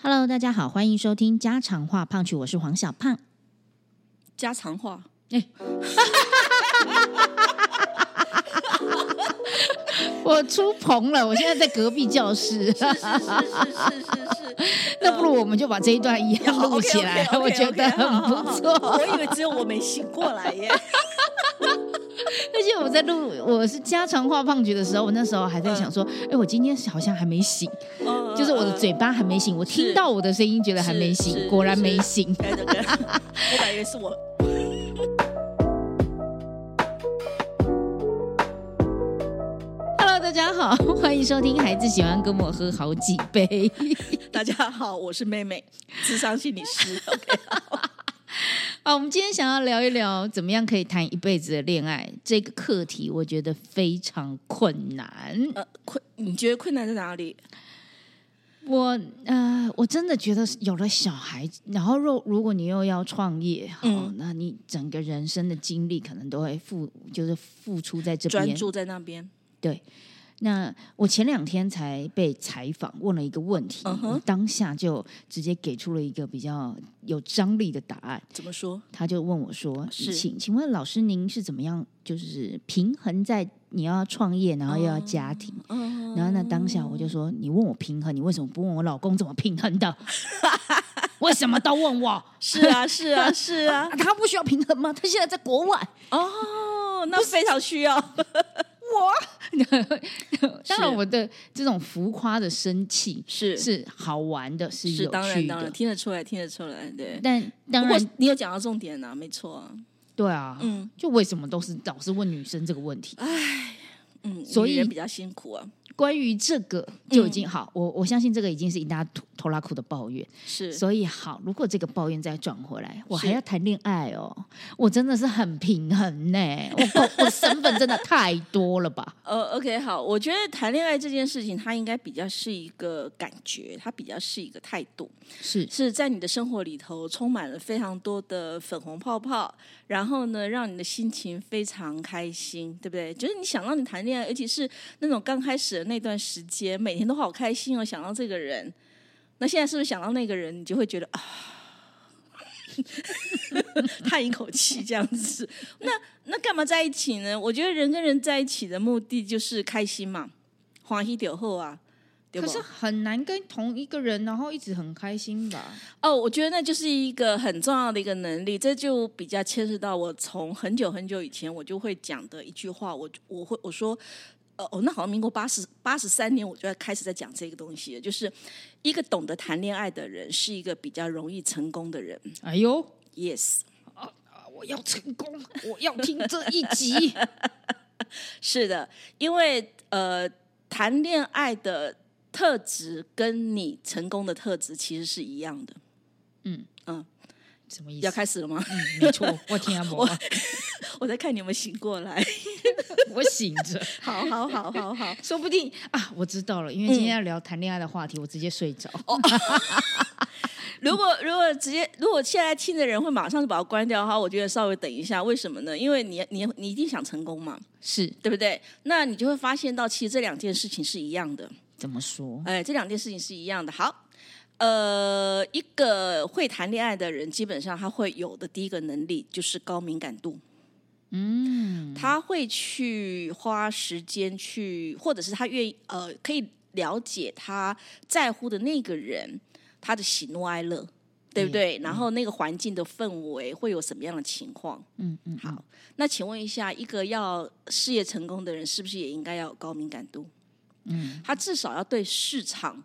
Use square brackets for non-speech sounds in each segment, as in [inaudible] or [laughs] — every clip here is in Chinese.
Hello，大家好，欢迎收听家常话胖曲，我是黄小胖。家常话，哎。[laughs] 我出棚了，我现在在隔壁教室，是是是是是是，那不如我们就把这一段一样录起来我觉得很不错。我以为只有我没醒过来耶。[laughs] 而且我在录我是家常话胖局的时候，我那时候还在想说，哎、我今天好像还没醒，嗯就是我的嘴巴还没醒，我听到我的声音觉得还没醒，果然没醒。对对对，我本来以为是我。Hello，大家好，欢迎收听《孩子喜欢跟我喝好几杯》。[laughs] 大家好，我是妹妹，智商心理师。[laughs] OK，好，我们今天想要聊一聊怎么样可以谈一辈子的恋爱这个课题，我觉得非常困难。呃，困，你觉得困难在哪里？我呃，我真的觉得有了小孩，然后若如果你又要创业，好，嗯那你整个人生的精力可能都会付，就是付出在这边。专注在那边。对，那我前两天才被采访，问了一个问题，我当下就直接给出了一个比较有张力的答案。怎么说？他就问我说：“是请请问老师，您是怎么样就是平衡在你要创业，然后又要家庭？”嗯然后那，当下我就说：“你问我平衡，你为什么不问我老公怎么平衡的？[laughs] 为什么都问我？是啊，是啊，是啊 [laughs] 啊。他不需要平衡吗？他现在在国外。哦，那非常需要。我 [laughs] 当然，我的这种浮夸的生气是是好玩的，是是，有当然当然趣的。听得出来，听得出来。对，但当然，你有讲到重点呢，没错啊。对啊，嗯就为什么都是老是问女生这个问题？唉嗯，所以女人比较辛苦啊。关于这个就已嗯经好，我我相信这个已经是一大拖拖拉苦的抱怨。是，所以好，如果这个抱怨再转回来，我还要谈恋爱哦，我真的是很平衡呢。我我 [laughs] 我身份真的太多了吧？呃，OK，好，我觉得谈恋爱这件事情，它应该比较是一个感觉，它比较是一个态度，是是在你的生活里头充满了非常多的粉红泡泡，然后呢，让你的心情非常开心，对不对？就是你想让你谈恋爱，尤其是那种刚开始的那段时间，每天都好开心哦，想到这个人，那现在是不是想到那个人，你就会觉得啊？[laughs] 叹一口气这样子，那那干嘛在一起呢？我觉得人跟人在一起的目的就是开心嘛，欢喜就后啊，可？是很难跟同一个人，然后一直很开心吧？哦，我觉得那就是一个很重要的一个能力，这就比较牵涉到我从很久很久以前我就会讲的一句话，我我会我说。呃哦，那好像民国八十八十三年，我就开始在讲这个东西，就是一个懂得谈恋爱的人，是一个比较容易成功的人。哎呦，Yes，[laughs] 啊我要成功，我要听这一集。[laughs] 是的，因为呃，谈恋爱的特质跟你成功的特质其实是一样的。什么意思？要开始了吗？嗯，没错，[laughs] 我听不懂，[laughs] 我在看你们醒过来。[laughs] 我醒着，好好好好好，说不定啊，我知道了，因为今天要聊谈恋爱的话题，我直接睡着。如果如果直接如果现在听的人会马上就把它关掉的话，我觉得稍微等一下，为什么呢？因为你你你一定想成功嘛，是对不对？那你就会发现到其实这两件事情是一样的，怎么说？哎，这两件事情是一样的。好。呃，一个会谈恋爱的人，基本上他会有的第一个能力就是高敏感度。嗯，他会去花时间去，或者是他愿意呃，可以了解他在乎的那个人他的喜怒哀乐，对不对？然后那个环境的氛围会有什么样的情况？嗯嗯，好，那请问一下，一个要事业成功的人，是不是也应该要有高敏感度？嗯，他至少要对市场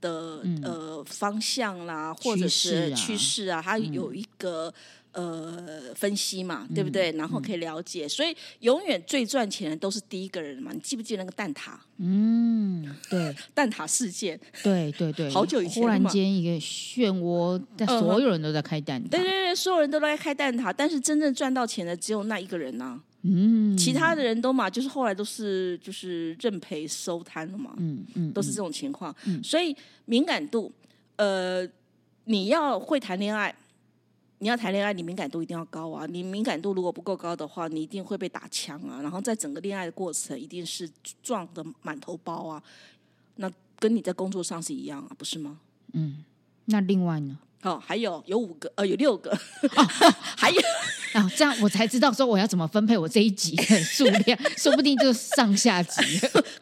的、呃方向啦，或者是趋势啊，它有一个、呃分析嘛，对不对？然后可以了解，所以永远最赚钱的都是第一个人嘛。你记不记得那个蛋挞？嗯，对 [laughs] 蛋挞事件，对对对，[laughs] 好久以前忽然间一个漩涡，但嗯哼所有人都在开蛋挞。对对对，所有人都在开蛋挞，但是真正赚到钱的只有那一个人呐、嗯，其他的人都嘛，就是后来都是就是认赔收摊了嘛。嗯嗯，都是这种情况。所以敏感度，呃，你要会谈恋爱，你要谈恋爱，你敏感度一定要高啊。你敏感度如果不够高的话，你一定会被打枪啊。然后在整个恋爱的过程，一定是撞的满头包啊。那跟你在工作上是一样啊，不是吗？嗯，那另外呢？哦，还有有五个，呃，有六个，[laughs] 还有啊，[laughs] 这样我才知道说我要怎么分配我这一集的 [laughs] 数量，说不定就上下集。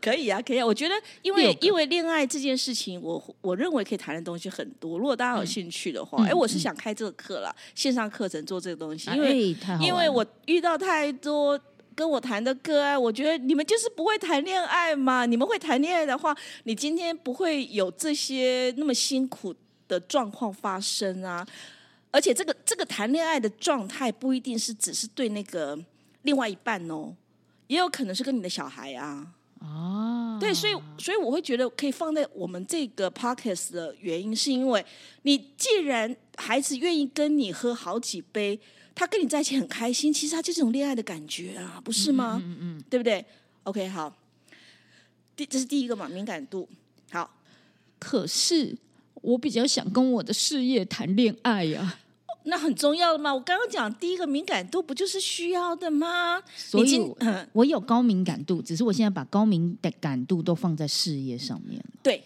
可以啊，可以啊。我觉得，因为因为恋爱这件事情，我我认为可以谈的东西很多。如果大家有兴趣的话，嗯哎、我是想开这个课啦，线上课程做这个东西，因哎为、因为我遇到太多。跟我谈的个案，我觉得你们就是不会谈恋爱嘛。你们会谈恋爱的话，你今天不会有这些那么辛苦的状况发生啊。而且这个这个谈恋爱的状态不一定是只是对那个另外一半哦，也有可能是跟你的小孩啊。哦，对，所以所以我会觉得可以放在我们这个 podcast 的原因，是因为你既然孩子愿意跟你喝好几杯，他跟你在一起很开心，其实他就是一种恋爱的感觉啊，不是吗？嗯嗯对不对？OK，好，第这是第一个嘛，敏感度。好，可是我比较想跟我的事业谈恋爱呀、那很重要的嘛。我刚刚讲第一个敏感度不就是需要的吗？所以我有高敏感度，只是我现在把高敏的感度都放在事业上面了对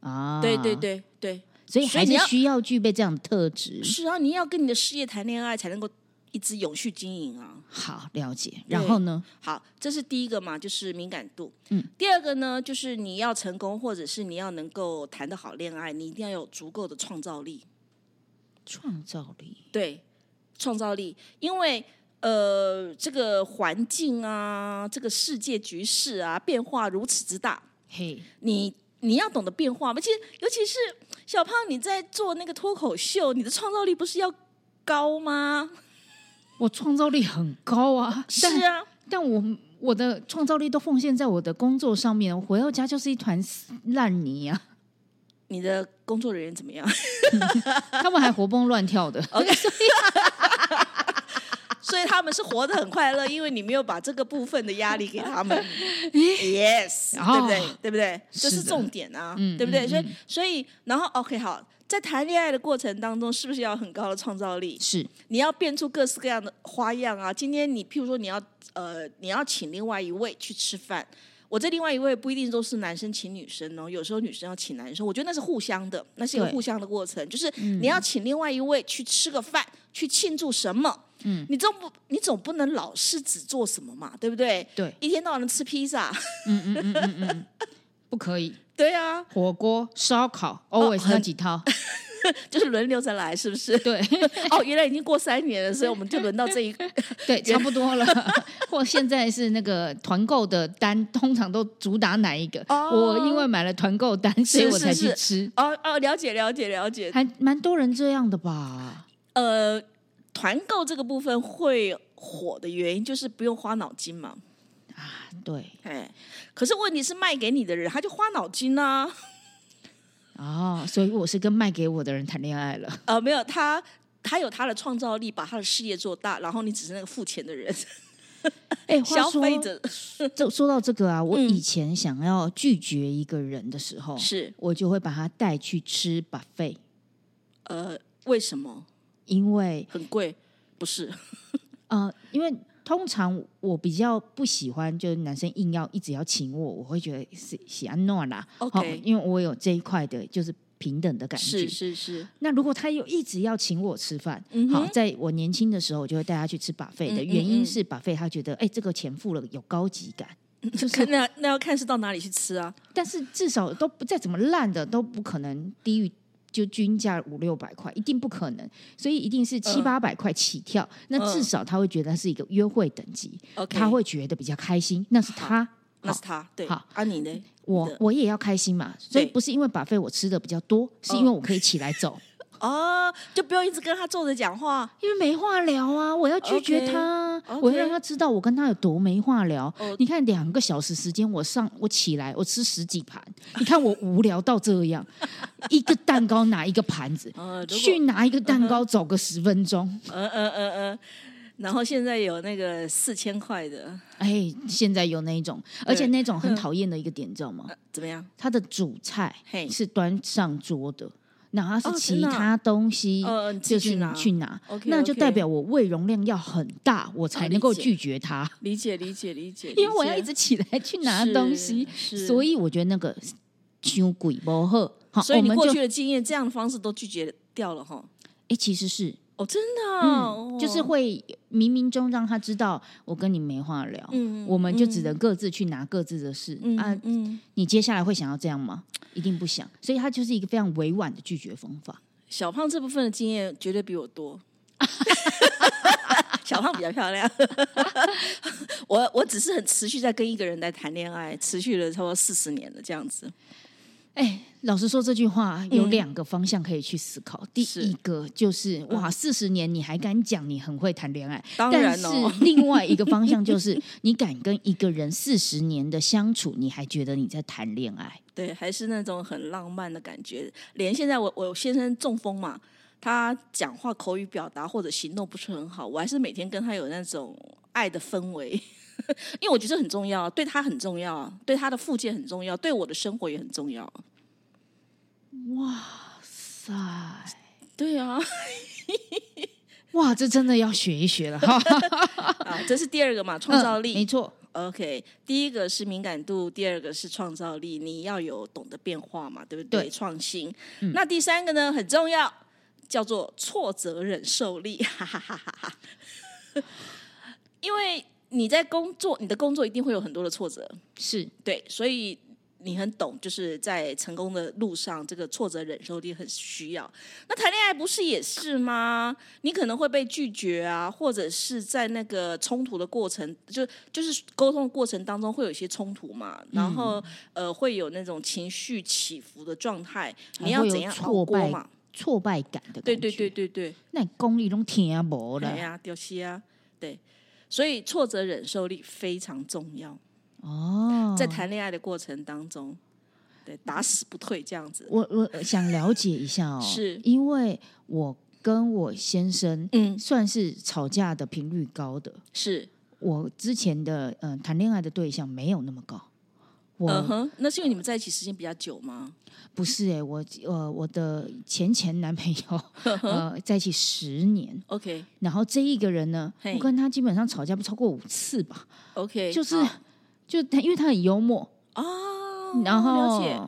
啊。对对，对对，所以还是需要具备这样的特质。是啊，你要跟你的事业谈恋爱，才能够一直永续经营啊。好，了解。然后呢？好，这是第一个嘛，就是敏感度。嗯，第二个呢，就是你要成功，或者是你要能够谈得好恋爱，你一定要有足够的创造力。创造力。对，创造力，因为呃，这个环境啊，这个世界局势啊，变化如此之大，嘿，你你要懂得变化嘛。其实，尤其是小胖，你在做那个脱口秀，你的创造力不是要高吗？我创造力很高啊，是啊，但我我的创造力都奉献在我的工作上面，我回到家就是一团烂泥啊！你的工作人员怎么样？[laughs] 他们还活蹦乱跳的，OK，[laughs] 所以他们是活得很快乐，因为你没有把这个部分的压力给他们。[laughs] yes，哦对不对？对不对？这是重点啊，嗯对不对？所以所以，然后 OK，好，在谈恋爱的过程当中，是不是要有很高的创造力？是你要变出各式各样的花样啊！今天你譬如说你要呃你要请另外一位去吃饭，我这另外一位不一定都是男生请女生哦，有时候女生要请男生，我觉得那是互相的，那是一个互相的过程，就是你要请另外一位去吃个饭，去庆祝什么？嗯，你总不你总不能老是只做什么嘛，对不对？对，一天到晚的吃披萨，嗯嗯嗯嗯嗯，不可以。对啊，火锅、烧烤，always 几套。[laughs] 就是轮流着来，是不是？对 [laughs] 哦，原来已经过三年了，所以我们就轮到这一 [laughs] 对，差不多了。或现在是那个团购的单，通常都主打哪一个？哦我因为买了团购单，所以我才去是吃。哦哦，了解了解了解。还蛮多人这样的吧？呃，团购这个部分会火的原因就是不用花脑筋嘛。对，哎，可是问题是卖给你的人他就花脑筋啊。哦，所以我是跟卖给我的人谈恋爱了。呃，没有他。他有他的创造力，把他的事业做大，然后你只是那个付钱的人，哎，[laughs] 消费者这说到这个啊，我嗯以前想要拒绝一个人的时候，是我就会把他带去吃 buffet，呃，为什么因为很贵？不是，[laughs] 呃，因为通常我比较不喜欢，就是男生硬要一直要请我，我会觉得是喜安诺啦。OK 哦因为我有这一块的，就是平等的感觉。是是是，那如果他又一直要请我吃饭，嗯好，在我年轻的时候，我就会带他去吃 buffet 的嗯嗯原因嗯是 buffet 他觉得，哎、这个钱付了有高级感。就是那那要看是到哪里去吃啊。但是至少都不再怎么烂的都不可能低于就均价五六百块，一定不可能，所以一定是七嗯。八百块起跳。那至少他会觉得是一个约会等级他会觉得比较开心，那是他。那是他对。好。啊，你呢？我我也要开心嘛，所以不是因为把费我吃的比较多，是因为我可以起来走，哦，就不用一直跟他坐着讲话。因为没话聊啊，我要拒绝他。我要让他知道我跟他有多没话聊。哦。你看两个小时时间，我上我起来我吃十几盘，你看我无聊到这样，[laughs] 一个蛋糕拿一个盘子，呃，去拿一个蛋糕走个十分钟，嗯嗯嗯嗯，然后现在有那个四千块的，哎，现在有那一种，而且那种很讨厌的一个点，你知道吗？怎么样？它的主菜嘿。是端上桌的，然后是其他东西，就是去拿。去拿，那就代表我胃容量要很大，我才能够拒绝它，理解理解理解，[laughs] 因为我要一直起来去拿东西，所以我觉得那个伤鬼不好。好，所以你过我们就去的经验，这样的方式都拒绝掉了哈。哎，其实是哦，真的啊、嗯，就是哦会冥冥中让他知道我跟你没话聊，嗯我们就只能各自去拿各自的事、嗯啊。嗯，你接下来会想要这样吗？一定不想，所以他就是一个非常委婉的拒绝方法。小胖这部分的经验绝对比我多。[laughs] 小胖比较漂亮，[laughs] 我我只是很持续在跟一个人在谈恋爱，持续了差不多四十年了这样子。哎，老实说，这句话有嗯两个方向可以去思考。第一个就是哇，四十年你还敢讲你很会谈恋爱？当但是然哦另外一个方向就是，[laughs] 你敢跟一个人四十年的相处，你还觉得你在谈恋爱？对，还是那种很浪漫的感觉。连现在我我先生中风嘛，他讲话口语表达或者行动不是很好，我还是每天跟他有那种爱的氛围，[laughs] 因为我觉得很重要，对他很重要，对他的附件很重要，对我的生活也很重要。哇塞，对啊，[laughs] 哇，这真的要学一学了哈！[laughs] 啊，这是第二个嘛，创造力。嗯没错，OK，第一个是敏感度，第二个是创造力，你要有懂得变化嘛，对不对？对创新。那第三个呢，很重要，叫做挫折忍受力，哈哈哈哈哈。因为你在工作，你的工作一定会有很多的挫折，是对，所以你很懂，就是在成功的路上，这个挫折忍受力很需要。那谈恋爱不是也是吗？你可能会被拒绝啊，或者是在那个冲突的过程，就就是沟通的过程当中会有一些冲突嘛，然后、呃会有那种情绪起伏的状态，你要怎样熬挫败过嘛？挫败感的感觉。对对对，对对，那功力都听无了对呀、丢西啊，对。所以挫折忍受力非常重要，哦。在谈恋爱的过程当中，对打死不退这样子。我我想了解一下哦，是因为我跟我先生嗯，算是吵架的频率高的。是，我之前的嗯、呃谈恋爱的对象没有那么高，我、嗯哼，那是因为你们在一起时间比较久吗？不是哎、我呃我的前前男朋友呃在一起十年，OK。然后这一个人呢，嘿。我跟他基本上吵架不超过五次吧，OK，就是好。就他因为他很幽默，哦，然后了解，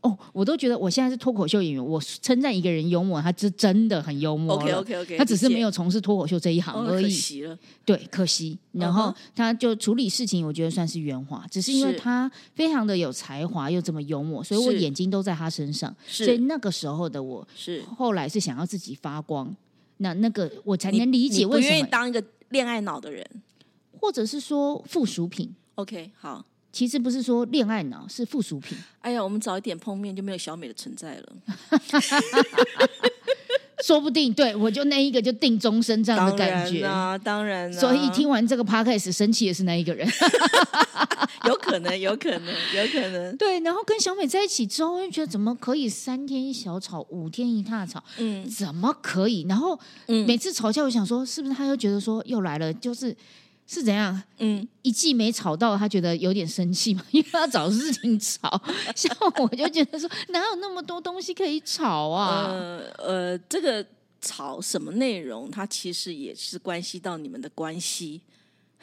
哦，我都觉得我现在是脱口秀演员，我称赞一个人幽默，他是真的很幽默 OK OK OK，他只是没有从事脱口秀这一行哦，可而已。惜了，对，可惜。然后他就处理事情，我觉得算是圆滑，只是因为他非常的有才华，又这么幽默，所以我眼睛都在他身上。是所以那个时候的我，是后来是想要自己发光。那那个我才能理解为什么，当一个恋爱脑的人。或者是说附属品，OK，好。其实不是说恋爱脑，是附属品。哎呀，我们早一点碰面就没有小美的存在了。[laughs] 说不定对我就那一个就定终身这样的感觉。然啊，当然啊，所以听完这个 podcast 生气的是那一个人。[laughs] 有可能，有可能，有可能。对，然后跟小美在一起之后，就觉得怎么可以三天一小吵，五天一大吵？嗯怎么可以？然后嗯每次吵架，我想说，是不是他又觉得说又来了，就是是怎样？嗯，一季没吵到，他觉得有点生气嘛，[laughs] 因为他找事情吵。像我就觉得说，哪有那么多东西可以吵啊？呃呃，这个吵什么内容，它其实也是关系到你们的关系。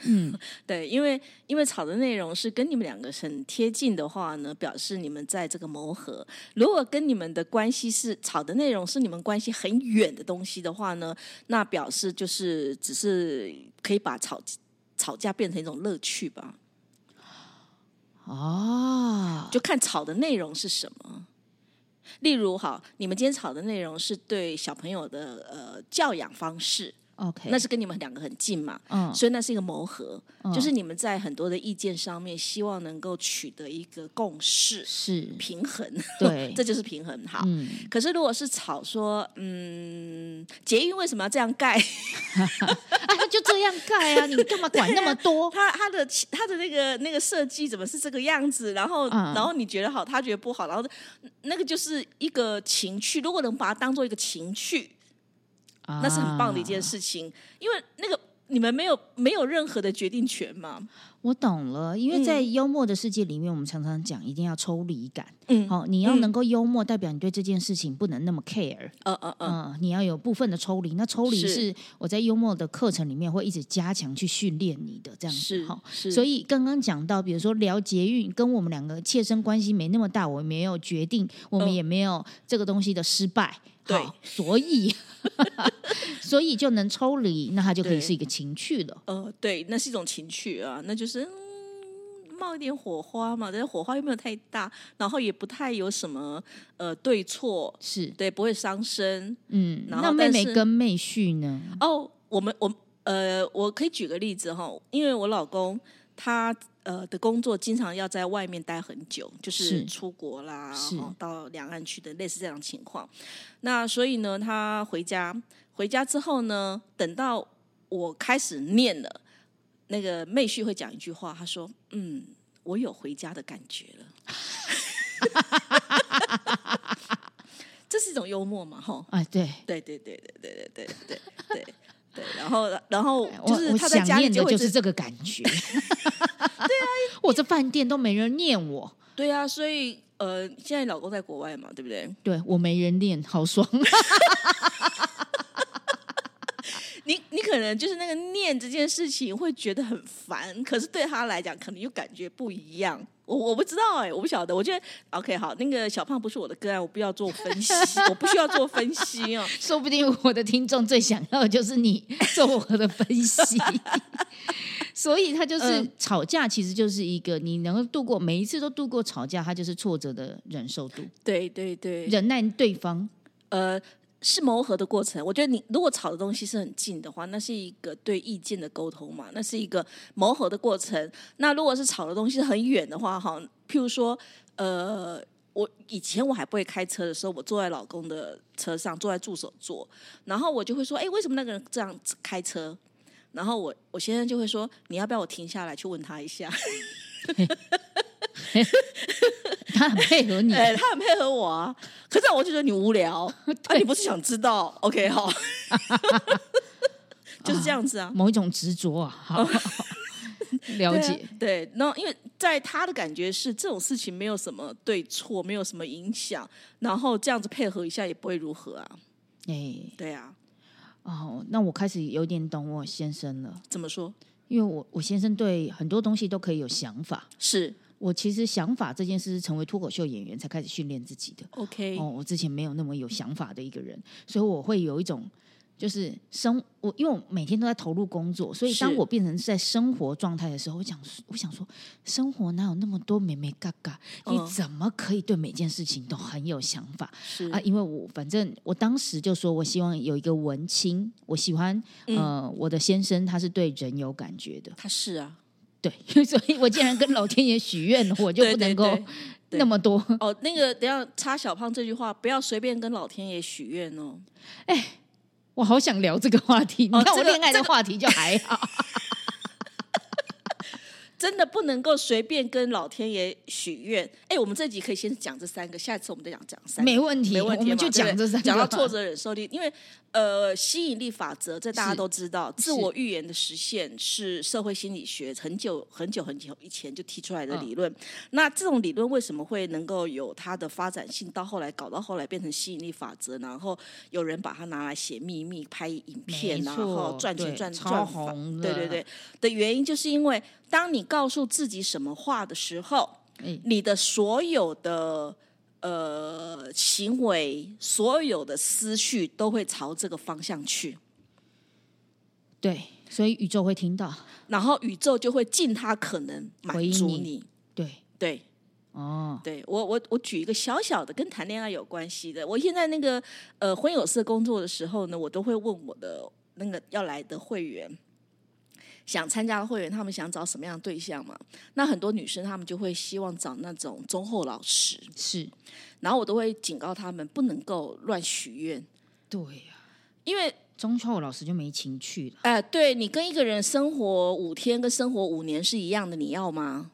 嗯，[laughs] 对，因为因为吵的内容是跟你们两个很贴近的话呢，表示你们在这个磨合；如果跟你们的关系是吵的内容是你们关系很远的东西的话呢，那表示就是只是可以把吵吵架变成一种乐趣吧，哦，就看吵的内容是什么。例如，好，你们今天吵的内容是对小朋友的呃教养方式，OK，那是跟你们两个很近嘛，嗯所以那是一个磨合，嗯就是你们在很多的意见上面，希望能够取得一个共识、是平衡，对 [laughs] 这就是平衡。好，嗯，可是如果是吵说，嗯，捷运为什么要这样盖？[laughs] 啊，他就这样盖啊，你干嘛管那么多？[laughs] 他他的他的那个那个设计怎么是这个样子？然后、嗯然后你觉得好，他觉得不好，然后那个就是一个情趣。如果能把它当做一个情趣，那是很棒的一件事。事情，因为那个你们没有没有任何的决定权嘛。我懂了，因为在幽默的世界里面，我们常常讲一定要抽离感。嗯，好、你要嗯能够幽默，代表你对这件事情不能那么 care。呃呃呃，嗯，你要有部分的抽离，那抽离是是我在幽默的课程里面会一直加强去训练你的这样子是哈。是，所以刚刚讲到，比如说聊捷运，跟我们两个切身关系没那么大，我没有决定，我们嗯也没有这个东西的失败，对好，所以 [laughs] 所以就能抽离，那它就可以是一个情趣了。呃，对，那是一种情趣啊，那就是。嗯冒一点火花嘛，但是火花又没有太大，然后也不太有什么呃对错，是，对，不会伤身。嗯，然后那妹妹跟妹婿呢？哦，我们我呃，我可以举个例子哈，因为我老公他呃的工作经常要在外面待很久，就是是出国啦，哦到两岸去的类似这样情况。那所以呢，他回家回家之后呢，等到我开始念了，那个妹婿会讲一句话，他说：“嗯，我有回家的感觉了。[laughs] ”这是一种幽默嘛，哈。哎，对，对对对对对对对对对对，然后然后我就是我他在家里想念的会就是这个感觉。[laughs] 对啊，我这饭店都没人念我，对啊，所以呃，现在老公在国外嘛，对不对？对我没人念，好爽。[laughs] 可能就是那个念这件事情会觉得很烦，可是对他来讲可能又感觉不一样。我我不知道哎、我不晓得。我觉得 OK 好，那个小胖不是我的个案，我不要做分析，我不需要做分析哦。[laughs] 说不定我的听众最想要的就是你 [laughs] 做我的分析，[laughs] 所以他就是、嗯吵架，其实就是一个你能够度过每一次都度过吵架，他就是挫折的忍受度，对对对，忍耐对方。呃，是磨合的过程。我觉得你如果吵的东西是很近的话，那是一个对意见的沟通嘛，那是一个磨合的过程。那如果是吵的东西很远的话，哈，譬如说，呃。我以前我还不会开车的时候，我坐在老公的车上，坐在助手座，然后我就会说：“哎，为什么那个人这样子开车？”然后我我先生就会说：“你要不要我停下来去问他一下？” [laughs] [laughs] 他很配合你，哎、他很配合我啊，可是我就觉得你无聊 [laughs] 啊，你不是想知道？OK，好，[laughs] 就是这样子啊。某一种执着啊，好，了对啊解。对，然后因为在他的感觉是这种事情没有什么对错，没有什么影响，然后这样子配合一下也不会如何啊。哎，对啊，哦，那我开始有点懂我先生了，怎么说？因为我我先生对很多东西都可以有想法。是我其实想法这件事是成为脱口秀演员才开始训练自己的。OK，、哦，我之前没有那么有想法的一个人，所以我会有一种就是生我，因为我每天都在投入工作，所以当我变成在生活状态的时候，我想我想说，生活哪有那么多美美嘎嘎？你嗯怎么可以对每件事情都很有想法？是啊，因为我反正我当时就说我希望有一个文青，我喜欢、嗯呃我的先生他是对人有感觉的，他是啊。对，[laughs] 所以我既然跟老天爷许愿，[laughs] 我就不能够那么多。哦，那个等一下插小胖这句话，不要随便跟老天爷许愿哦。哎我好想聊这个话题，你看我恋爱的话题就还好，[laughs] 真的不能够随便跟老天爷许愿。哎，我们这集可以先讲这三个，下次我们再讲讲三个。没问题，没问题，我们就讲这三个。讲到挫折忍受力，因为呃，吸引力法则这大家都知道，自我预言的实现是社会心理学很久很久很久以前就提出来的嗯理论。那这种理论为什么会能够有它的发展性？到后来搞到后来变成吸引力法则，然后有人把它拿来写秘密、拍影片，然后赚钱赚赚法红对对对的原因，就是因为当你告诉自己什么话的时候，哎。你的所有的呃行为、所有的思绪都会朝这个方向去，对，所以宇宙会听到，然后宇宙就会尽它可能满足你。对，对，哦，对我我我举一个小小的跟谈恋爱有关系的，我现在那个呃婚友社工作的时候呢，我都会问我的那个要来的会员。想参加的会员，他们想找什么样的对象嘛？那很多女生他们就会希望找那种忠厚老实，是，然后我都会警告他们不能够乱许愿，对呀、因为忠厚老师就没情趣了哎、对你跟一个人生活五天跟生活五年是一样的，你要吗？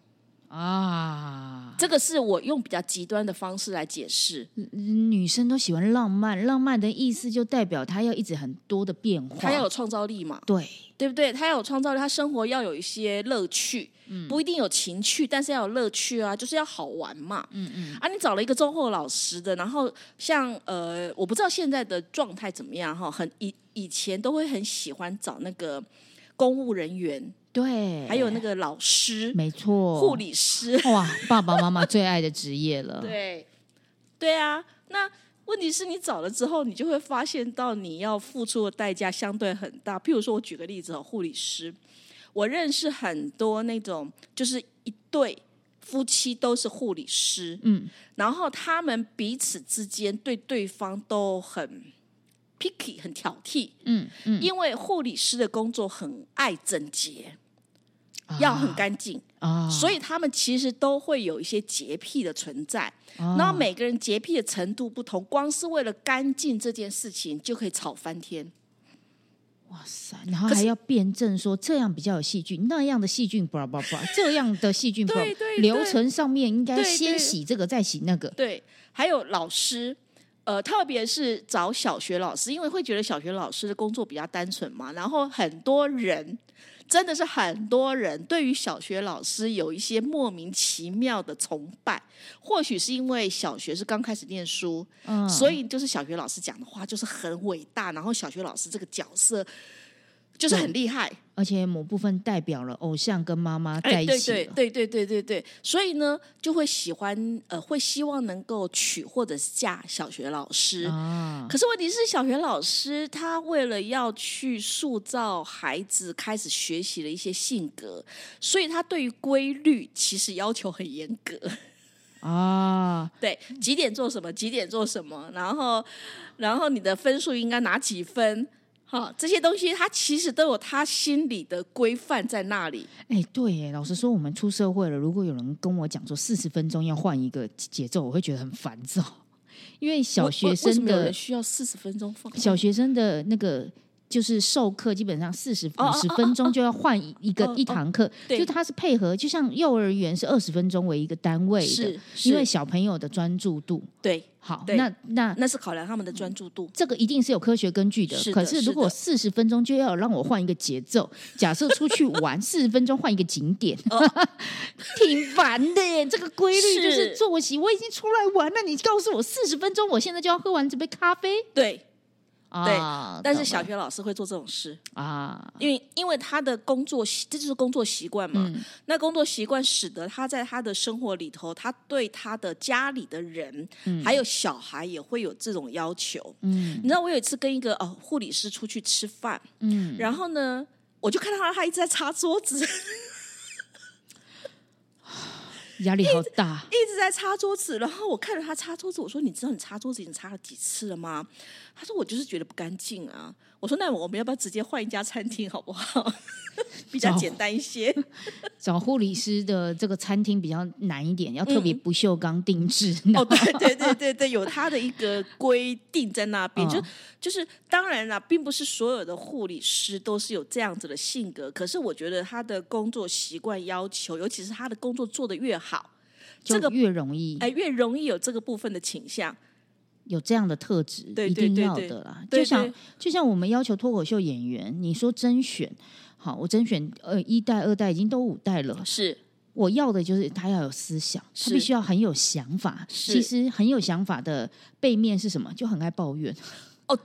啊，这个是我用比较极端的方式来解释。女生都喜欢浪漫，浪漫的意思就代表她要一直很多的变化，她要有创造力嘛？对，对不对？他要有创造力，他生活要有一些乐趣，不一定有情趣，但是要有乐趣啊，就是要好玩嘛。嗯嗯。啊，你找了一个忠厚老实的，然后像呃，我不知道现在的状态怎么样哈，很以以前都会很喜欢找那个公务人员。对，还有那个老师，没错，护理师，哇，爸爸妈妈最爱的职业了。[laughs] 对，对啊。那问题是你找了之后，你就会发现到你要付出的代价相对很大。譬如说，我举个例子哦，护理师，我认识很多那种，就是一对夫妻都是护理师，嗯，然后他们彼此之间对对方都很。picky 很挑剔，嗯嗯，因为护理师的工作很爱整洁，要很干净啊，所以他们其实都会有一些洁癖的存在。然后每个人洁癖的程度不同，光是为了干净这件事情就可以吵翻天。哇塞！然后还要辩证说这样比较有细菌，那样的细菌不不不，这样的细菌不流程上面应该先洗这个再洗那个。对，还有老师。呃，特别是找小学老师，因为会觉得小学老师的工作比较单纯嘛。然后很多人真的是很多人对于小学老师有一些莫名其妙的崇拜，或许是因为小学是刚开始念书，嗯，所以就是小学老师讲的话就是很伟大，然后小学老师这个角色就是很厉害。而且某部分代表了偶像跟妈妈在一起，对对对对对对，所以呢就会喜欢呃，会希望能够娶或者是嫁小学老师啊。可是问题是，小学老师他为了要去塑造孩子开始学习的一些性格，所以他对于规律其实要求很严格啊。[laughs] 对，几点做什么，几点做什么，然后然后你的分数应该拿几分。好，这些东西他其实都有他心里的规范在那里。哎，对，老实说，我们出社会了，如果有人跟我讲说四十分钟要换一个节奏，我会觉得很烦躁，因为小学生的需要四十分钟放小学生的那个。就是授课基本上四十五十分钟就要换一个一堂课，就它是配合，就像幼儿园是二十分钟为一个单位的，因为小朋友的专注度。对，好，那那那是考量他们的专注度，这个一定是有科学根据的。可是如果四十分钟就要让我换一个节奏，假设出去玩四十分钟换一个景点，[laughs] 挺烦的耶。这个规律就是作息，我已经出来玩了，你告诉我四十分钟，我现在就要喝完这杯咖啡。对。对，但是小学老师会做这种事。啊，因为因为他的工作习，这就是工作习惯嘛。那工作习惯使得他在他的生活里头，他对他的家里的人，还有小孩也会有这种要求。嗯，你知道我有一次跟一个哦护理师出去吃饭，嗯，然后呢，我就看到他他一直在擦桌子。压力好大，一直在擦桌子。然后我看着他擦桌子，我说：“你知道你擦桌子已经擦了几次了吗？”他说：“我就是觉得不干净啊。”我说：“那我们要不要直接换一家餐厅好不好？[laughs] 比较简单一些。[laughs] 找护理师的这个餐厅比较难一点，要特别不锈钢定制。哦，对对对对对，有他的一个规定在那边。就就是当然啦，并不是所有的护理师都是有这样子的性格。可是我觉得他的工作习惯要求，尤其是他的工作做得越好，这个越容易哎，越容易有这个部分的倾向。有这样的特质，一定要的啦。就像就像我们要求脱口秀演员，你说甄选，好，我甄选呃一代、二代已经都五代了，是我要的就是他要有思想，他必须要很有想法。其实很有想法的背面是什么？就很爱抱怨。哦，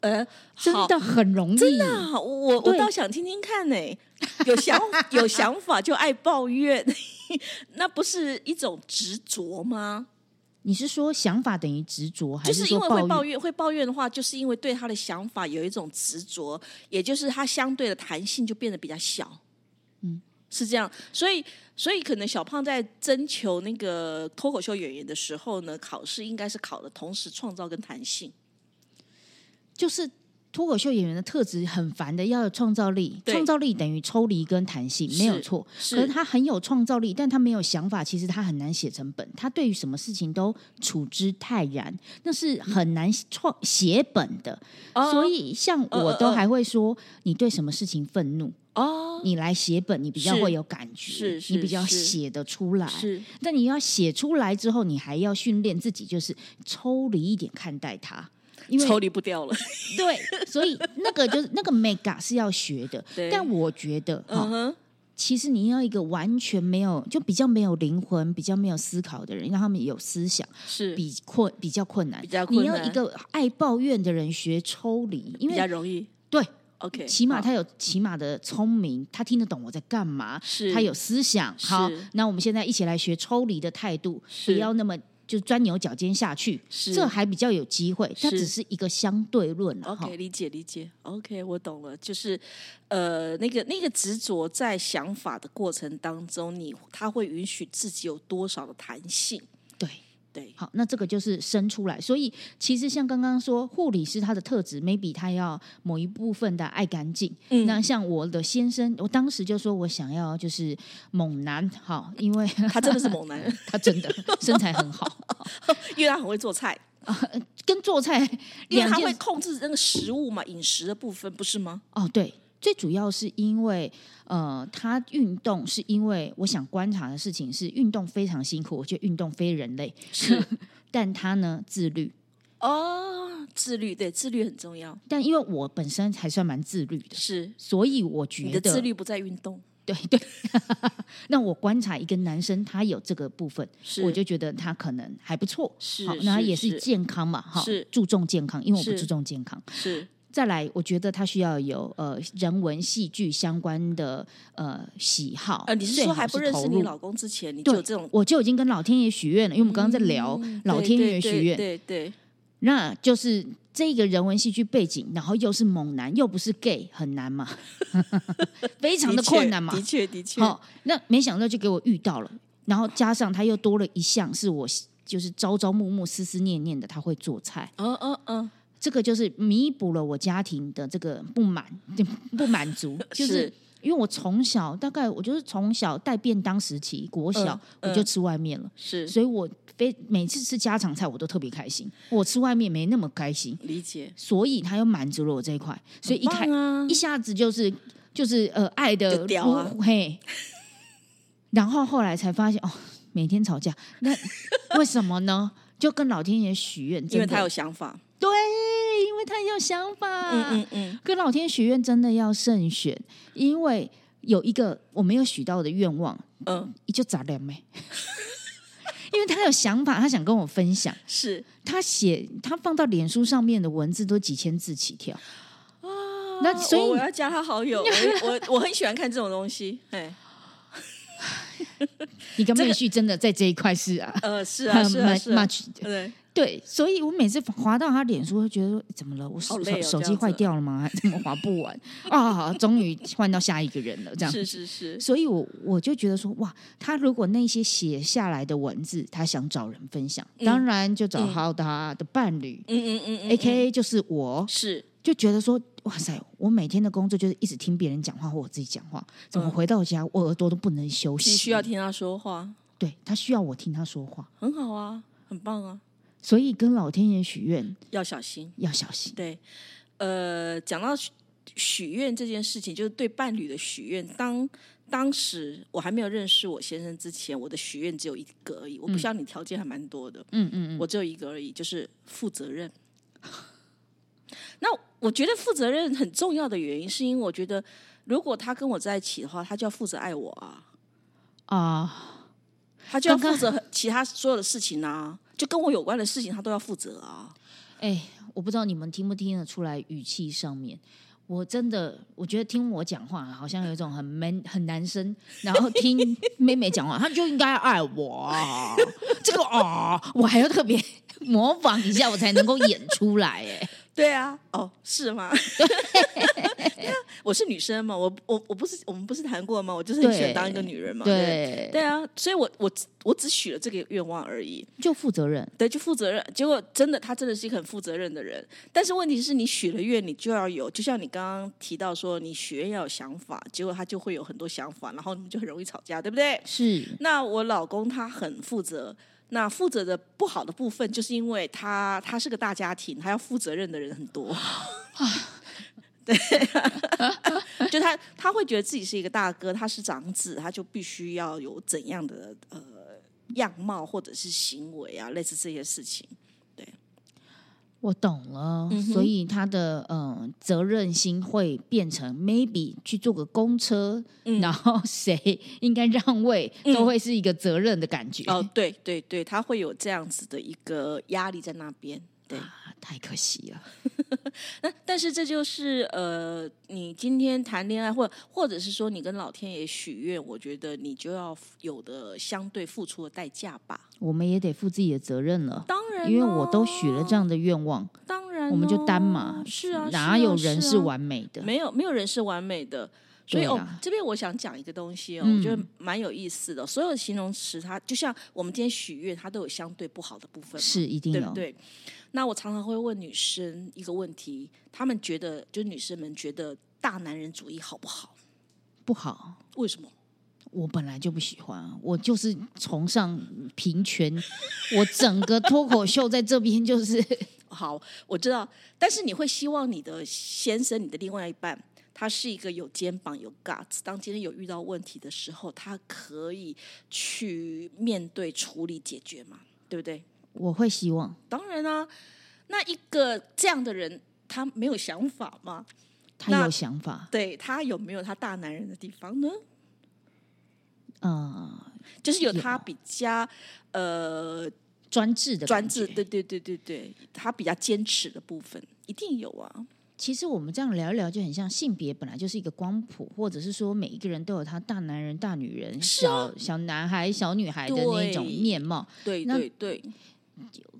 呃，真的很容易，真的，我我倒想听听看呢。有想有想法就爱抱怨，[laughs] 那不是一种执着吗？你是说想法等于执着，还是因为会抱怨？会抱怨的话，就是因为对他的想法有一种执着，也就是他相对的弹性就变得比较小。嗯，是这样。所以，所以可能小胖在征求那个脱口秀演员的时候呢，考试应该是考的同时创造跟弹性，就是。脱口秀演员的特质很烦的，要有创造力。创造力等于抽离跟弹性，没有错。可是他很有创造力，但他没有想法，其实他很难写成本。他对于什么事情都处之泰然，那是很难创写本的。所以，像我都还会说，你对什么事情愤怒，哦，你来写本，你比较会有感觉，是你比较写得出来。是，但你要写出来之后，你还要训练自己，就是抽离一点看待它，因为抽离不掉了。[laughs] 对，所以那个就是 [laughs] 那个 mega 是要学的。但我觉得，哈，其实你要一个完全没有，就比较没有灵魂、比较没有思考的人，让他们有思想，是比困比较困难。比较困难。你要一个爱抱怨的人学抽离，因为比较容易。对。OK，起码他有起码的聪明，他听得懂我在干嘛，是，他有思想。好，那我们现在一起来学抽离的态度，不要那么就钻牛角尖下去，这还比较有机会。它只是一个相对论。OK，理解理解。OK，我懂了，就是呃，那个那个执着在想法的过程当中，你他会允许自己有多少的弹性？对。好，那这个就是生出来。所以其实像刚刚说，护理师他的特质，maybe 他要某一部分的爱干净。嗯，那像我的先生，我当时就说我想要就是猛男，好，因为他真的是猛男，他真的身材很好，[laughs] 因为他很会做菜啊，跟做菜，因为他会控制那个食物嘛，饮食的部分不是吗？哦，对。最主要是因为，呃，他运动是因为我想观察的事情是运动非常辛苦，我觉得运动非人类。是，[laughs] 但他呢自律。哦，自律对自律很重要，但因为我本身还算蛮自律的，是，所以我觉得自律不在运动，对对。[laughs] 那我观察一个男生，他有这个部分，我就觉得他可能还不错，是，那他也是健康嘛，哈，是。注重健康，因为我不注重健康，是。再来，我觉得他需要有呃人文戏剧相关的呃喜好。呃，你是说还不认识你老公之前，你就这种，我就已经跟老天爷许愿了，因为我们刚刚在聊老天爷许愿，对对，那就是这个人文戏剧背景，然后又是猛男，又不是 gay，很难嘛，[laughs] 非常的困难嘛，的确的确。好，那没想到就给我遇到了，然后加上他又多了一项是我就是朝朝暮暮、思思念念的，他会做菜。嗯嗯嗯。这个就是弥补了我家庭的这个不满 [laughs] 不满足，[laughs] 就是。因为我从小大概我就是从小带便当时期，国小我就吃外面了，是，所以我非每次吃家常菜我都特别开心，我吃外面没那么开心，理解，所以他又满足了我这一块，所以一开一下子就是就是呃爱的嘿，[laughs] 然后后来才发现哦，每天吵架，那为什么呢？就跟老天爷许愿，因为他有想法。对，因为他有想法。嗯嗯嗯，跟老天许愿真的要慎选，因为有一个我没有许到的愿望，嗯，就砸了没？[laughs] 因为他有想法，他想跟我分享。是他写，他放到脸书上面的文字都几千字起跳啊。那所以我要加他好友，[laughs] 我我我很喜欢看这种东西。哎，[laughs] 你跟妹婿真的在这一块是啊？呃，是啊，是啊，是啊，对。对，所以我每次滑到他脸书，会觉得怎么了？我手手机坏掉了吗？还 [laughs] 怎么滑不完 [laughs] 啊？终于换到下一个人了，这样是是是。所以我我就觉得说，哇，他如果那些写下来的文字，他想找人分享，当然就找好他的伴侣，嗯嗯嗯，A K A 就是我，是就觉得说，哇塞，我每天的工作就是一直听别人讲话或我自己讲话，怎么回到家我耳朵都不能休息？需要听他说话，对他需要我听他说话，很好啊，很棒啊。所以跟老天爷许愿要小心，要小心。对，呃，讲到许愿这件事情，就是对伴侣的许愿。当当时我还没有认识我先生之前，我的许愿只有一个而已。我不像你条件还蛮多的，嗯嗯嗯，我只有一个而已，就是负责任。[laughs] 那我觉得负责任很重要的原因，是因为我觉得如果他跟我在一起的话，他就要负责爱我啊啊，他就要负责其他所有的事情啊。就跟我有关的事情，他都要负责啊！哎，我不知道你们听不听得出来语气上面，我真的我觉得听我讲话好像有一种很 man 很男生，然后听 [laughs] 妹妹讲话，他就应该爱我！[laughs] 这个啊，我还要特别模仿一下，我才能够演出来哎。对啊，哦，是吗？[laughs] 我是女生嘛，我我我不是我们不是谈过吗？我就是很喜欢当一个女人嘛。对对啊，所以我我我只许了这个愿望而已，就负责任，对，就负责任。结果真的，他真的是一个很负责任的人。但是问题是你许了愿，你就要有，就像你刚刚提到说，你许愿要有想法，结果他就会有很多想法，然后你们就很容易吵架，对不对？是。那我老公他很负责。那负责的不好的部分，就是因为他他是个大家庭，他要负责任的人很多。[laughs] 对，[laughs] 就他他会觉得自己是一个大哥，他是长子，他就必须要有怎样的呃样貌或者是行为啊，类似这些事情。我懂了，所以他的嗯责任心会变成 maybe 去坐个公车，然后谁应该让位，都会是一个责任的感觉。哦，对对对，他会有这样子的一个压力在那边。对，太可惜了。[laughs] [laughs] 那但是这就是呃，你今天谈恋爱，或或者是说你跟老天爷许愿，我觉得你就要有的相对付出的代价吧。我们也得负自己的责任了。当然，因为我都许了这样的愿望。当然，我们就担嘛。是啊，哪有人是完美的？没有，没有人是完美的。所以哦，这边我想讲一个东西哦，我觉得蛮有意思的。所有的形容词，它就像我们今天许愿，它都有相对不好的部分，是一定有。对。那我常常会问女生一个问题：，她们觉得，就女生们觉得大男人主义好不好？不好。为什么？我本来就不喜欢，我就是崇尚平权。我整个脱口秀在这边就是 [laughs] 好，我知道。但是你会希望你的先生，你的另外一半，他是一个有肩膀、有 guts，当今天有遇到问题的时候，他可以去面对、处理、解决嘛？对不对？我会希望，当然啊，那一个这样的人，他没有想法吗？他有想法，对他有没有他大男人的地方呢？嗯，就是有他比较呃专制的专制，对对对对对，他比较坚持的部分一定有啊。其实我们这样聊一聊，就很像性别本来就是一个光谱，或者是说每一个人都有他大男人、大女人、小小男孩、小女孩的那种面貌。对对对。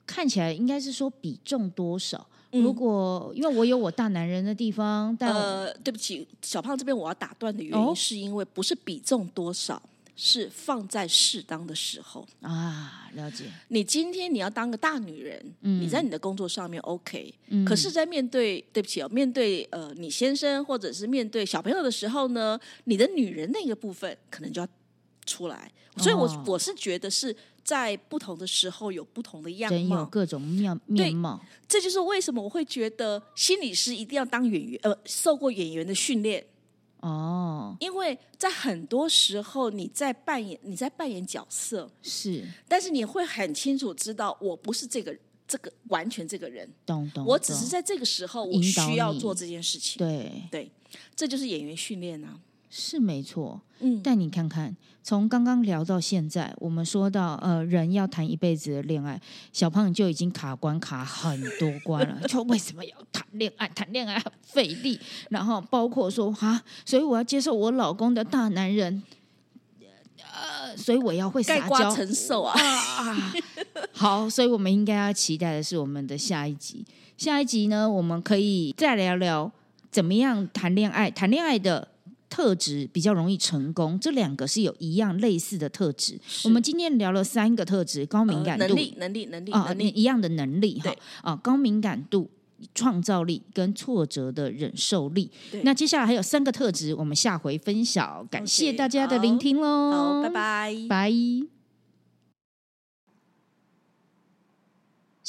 看起来应该是说比重多少？如果因为我有我大男人的地方，但呃，对不起，小胖这边我要打断的原因是因为不是比重多少，是放在适当的时候啊。了解。你今天你要当个大女人，你在你的工作上面 OK，可是，在面对对不起哦，面对呃你先生或者是面对小朋友的时候呢，你的女人那个部分可能就要出来。所以，我我是觉得是。在不同的时候有不同的样貌，有各种面面貌。这就是为什么我会觉得心理师一定要当演员，呃，受过演员的训练哦。因为在很多时候你在扮演你在扮演角色是，但是你会很清楚知道我不是这个这个完全这个人，懂懂。我只是在这个时候我需要做这件事情，对对，这就是演员训练啊。是没错，嗯，但你看看，从刚刚聊到现在，我们说到呃，人要谈一辈子的恋爱，小胖就已经卡关卡很多关了。[laughs] 就为什么要谈恋爱？谈恋爱很费力，然后包括说哈，所以我要接受我老公的大男人，呃，所以我要会撒娇承受啊。[laughs] 好，所以我们应该要期待的是我们的下一集。下一集呢，我们可以再聊聊怎么样谈恋爱，谈恋爱的。特质比较容易成功，这两个是有一样类似的特质。我们今天聊了三个特质：高敏感度、能力、能力、能力。啊，一样的能力哈。啊，高敏感度、创造力跟挫折的忍受力。那接下来还有三个特质，我们下回分享。感谢大家的聆听喽，好，拜拜，拜。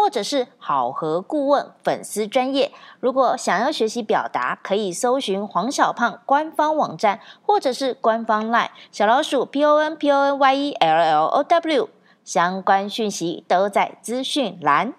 或者是好和顾问粉丝专业，如果想要学习表达，可以搜寻黄小胖官方网站，或者是官方 LINE 小老鼠 P O N P O N Y E L L O W，相关讯息都在资讯栏。